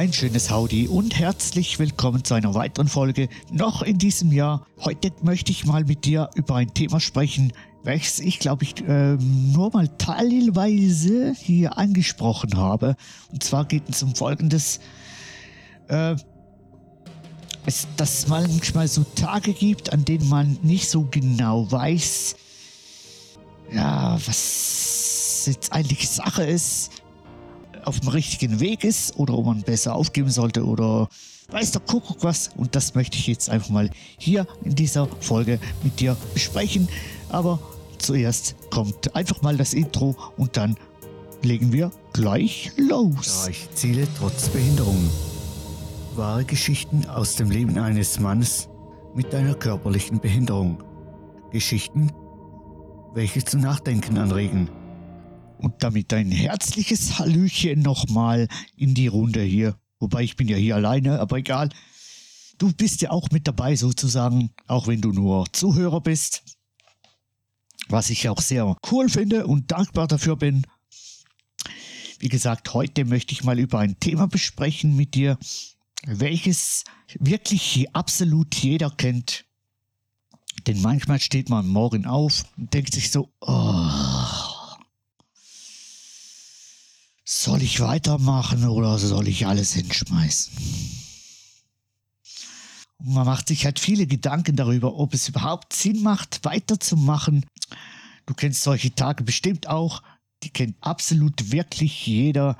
Ein schönes Howdy und herzlich willkommen zu einer weiteren Folge noch in diesem Jahr. Heute möchte ich mal mit dir über ein Thema sprechen, welches ich glaube ich äh, nur mal teilweise hier angesprochen habe. Und zwar geht es um folgendes. Äh, es, dass es manchmal so Tage gibt, an denen man nicht so genau weiß, ja, was jetzt eigentlich Sache ist auf dem richtigen Weg ist oder ob man besser aufgeben sollte oder weiß der Kuckuck was. Und das möchte ich jetzt einfach mal hier in dieser Folge mit dir besprechen. Aber zuerst kommt einfach mal das Intro und dann legen wir gleich los. Ich ziele trotz Behinderung. Wahre Geschichten aus dem Leben eines Mannes mit einer körperlichen Behinderung. Geschichten, welche zum Nachdenken anregen und damit ein herzliches Hallöchen nochmal in die Runde hier. Wobei ich bin ja hier alleine, aber egal. Du bist ja auch mit dabei sozusagen, auch wenn du nur Zuhörer bist. Was ich auch sehr cool finde und dankbar dafür bin. Wie gesagt, heute möchte ich mal über ein Thema besprechen mit dir, welches wirklich absolut jeder kennt. Denn manchmal steht man morgen auf und denkt sich so, oh, soll ich weitermachen oder soll ich alles hinschmeißen? Und man macht sich halt viele Gedanken darüber, ob es überhaupt Sinn macht, weiterzumachen. Du kennst solche Tage bestimmt auch. Die kennt absolut wirklich jeder.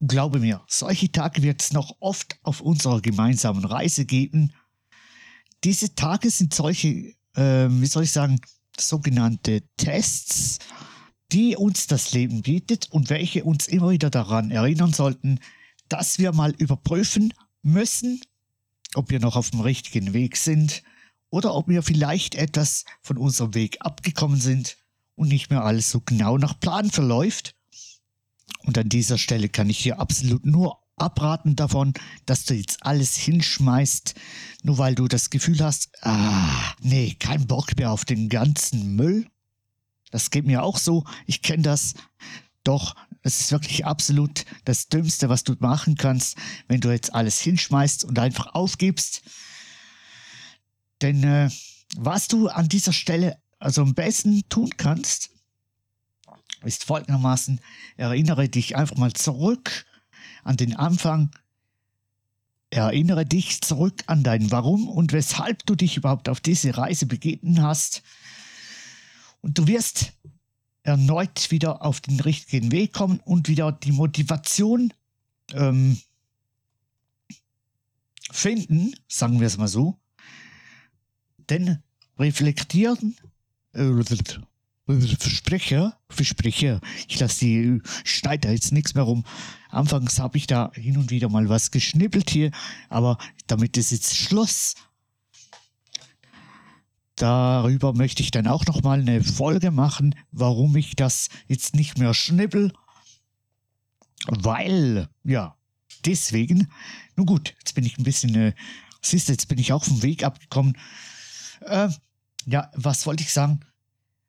Glaube mir, solche Tage wird es noch oft auf unserer gemeinsamen Reise geben. Diese Tage sind solche, äh, wie soll ich sagen, sogenannte Tests die uns das Leben bietet und welche uns immer wieder daran erinnern sollten, dass wir mal überprüfen müssen, ob wir noch auf dem richtigen Weg sind oder ob wir vielleicht etwas von unserem Weg abgekommen sind und nicht mehr alles so genau nach Plan verläuft. Und an dieser Stelle kann ich dir absolut nur abraten davon, dass du jetzt alles hinschmeißt, nur weil du das Gefühl hast, ah, nee, kein Bock mehr auf den ganzen Müll das geht mir auch so. Ich kenne das. Doch, es ist wirklich absolut das Dümmste, was du machen kannst, wenn du jetzt alles hinschmeißt und einfach aufgibst. Denn äh, was du an dieser Stelle also am besten tun kannst, ist folgendermaßen, erinnere dich einfach mal zurück an den Anfang, erinnere dich zurück an dein Warum und weshalb du dich überhaupt auf diese Reise begeben hast und du wirst erneut wieder auf den richtigen Weg kommen und wieder die Motivation ähm, finden, sagen wir es mal so. Denn reflektieren, äh, Versprecher, ich lasse die, schneide da jetzt nichts mehr rum. Anfangs habe ich da hin und wieder mal was geschnippelt hier, aber damit ist jetzt Schluss. Darüber möchte ich dann auch noch mal eine Folge machen, warum ich das jetzt nicht mehr schnippel. Weil, ja, deswegen, nun gut, jetzt bin ich ein bisschen, äh, siehst du, jetzt bin ich auch vom Weg abgekommen. Äh, ja, was wollte ich sagen?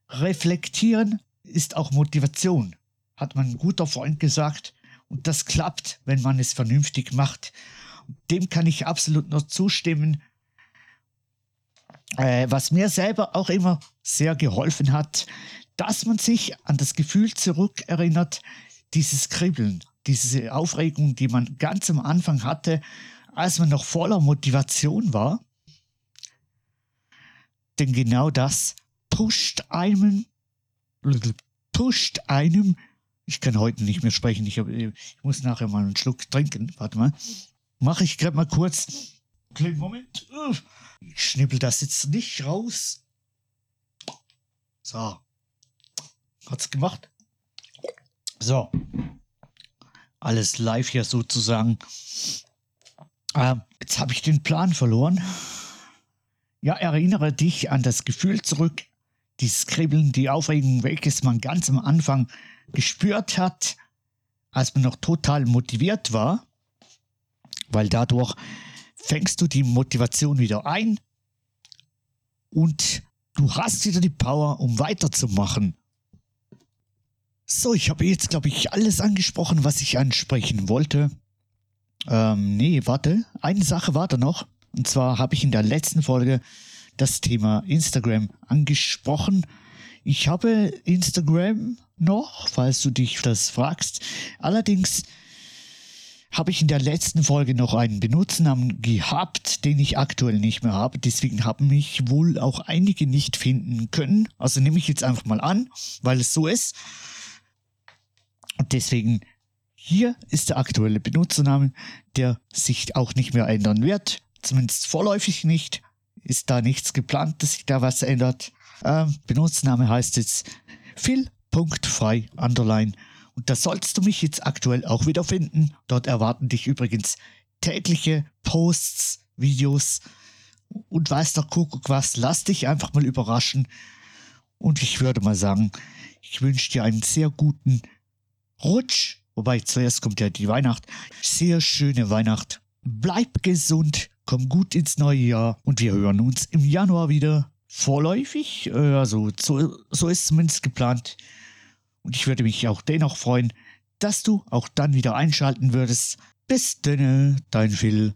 Reflektieren ist auch Motivation, hat mein guter Freund gesagt. Und das klappt, wenn man es vernünftig macht. Dem kann ich absolut nur zustimmen äh, was mir selber auch immer sehr geholfen hat, dass man sich an das Gefühl zurückerinnert, dieses Kribbeln, diese Aufregung, die man ganz am Anfang hatte, als man noch voller Motivation war. Denn genau das pusht einem, pusht einem, ich kann heute nicht mehr sprechen, ich, hab, ich muss nachher mal einen Schluck trinken, warte mal, mache ich gerade mal kurz, kleinen Moment, ich schnippel das jetzt nicht raus. So. Hat's gemacht. So. Alles live hier sozusagen. Ähm, jetzt habe ich den Plan verloren. Ja, erinnere dich an das Gefühl zurück, dieses Kribbeln, die Aufregung, welches man ganz am Anfang gespürt hat, als man noch total motiviert war, weil dadurch fängst du die Motivation wieder ein und du hast wieder die Power, um weiterzumachen. So, ich habe jetzt, glaube ich, alles angesprochen, was ich ansprechen wollte. Ähm, nee, warte. Eine Sache war da noch. Und zwar habe ich in der letzten Folge das Thema Instagram angesprochen. Ich habe Instagram noch, falls du dich das fragst. Allerdings habe ich in der letzten Folge noch einen Benutzernamen gehabt, den ich aktuell nicht mehr habe. Deswegen haben mich wohl auch einige nicht finden können. Also nehme ich jetzt einfach mal an, weil es so ist. Und deswegen hier ist der aktuelle Benutzername, der sich auch nicht mehr ändern wird. Zumindest vorläufig nicht. Ist da nichts geplant, dass sich da was ändert. Ähm, Benutzername heißt jetzt phil.frei underline und da sollst du mich jetzt aktuell auch wieder finden. Dort erwarten dich übrigens tägliche Posts, Videos und weiß der Kuckuck was. Lass dich einfach mal überraschen. Und ich würde mal sagen, ich wünsche dir einen sehr guten Rutsch. Wobei zuerst kommt ja die Weihnacht. Sehr schöne Weihnacht. Bleib gesund, komm gut ins neue Jahr und wir hören uns im Januar wieder. Vorläufig, äh, also so, so ist zumindest geplant. Und ich würde mich auch dennoch freuen, dass du auch dann wieder einschalten würdest. Bis denne, dein Phil.